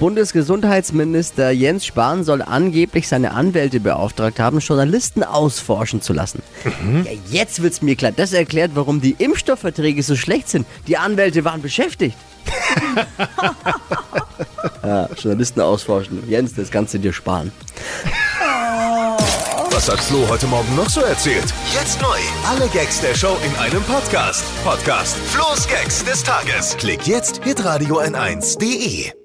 Bundesgesundheitsminister Jens Spahn soll angeblich seine Anwälte beauftragt haben, Journalisten ausforschen zu lassen. Ja, jetzt wird's mir klar. Das erklärt, warum die Impfstoffverträge so schlecht sind. Die Anwälte waren beschäftigt. ja, Journalisten ausforschen. Jens, das kannst du dir sparen. Was hat Flo heute Morgen noch so erzählt? Jetzt neu. Alle Gags der Show in einem Podcast. Podcast Flo's Gags des Tages. Klick jetzt, hitradio n1.de.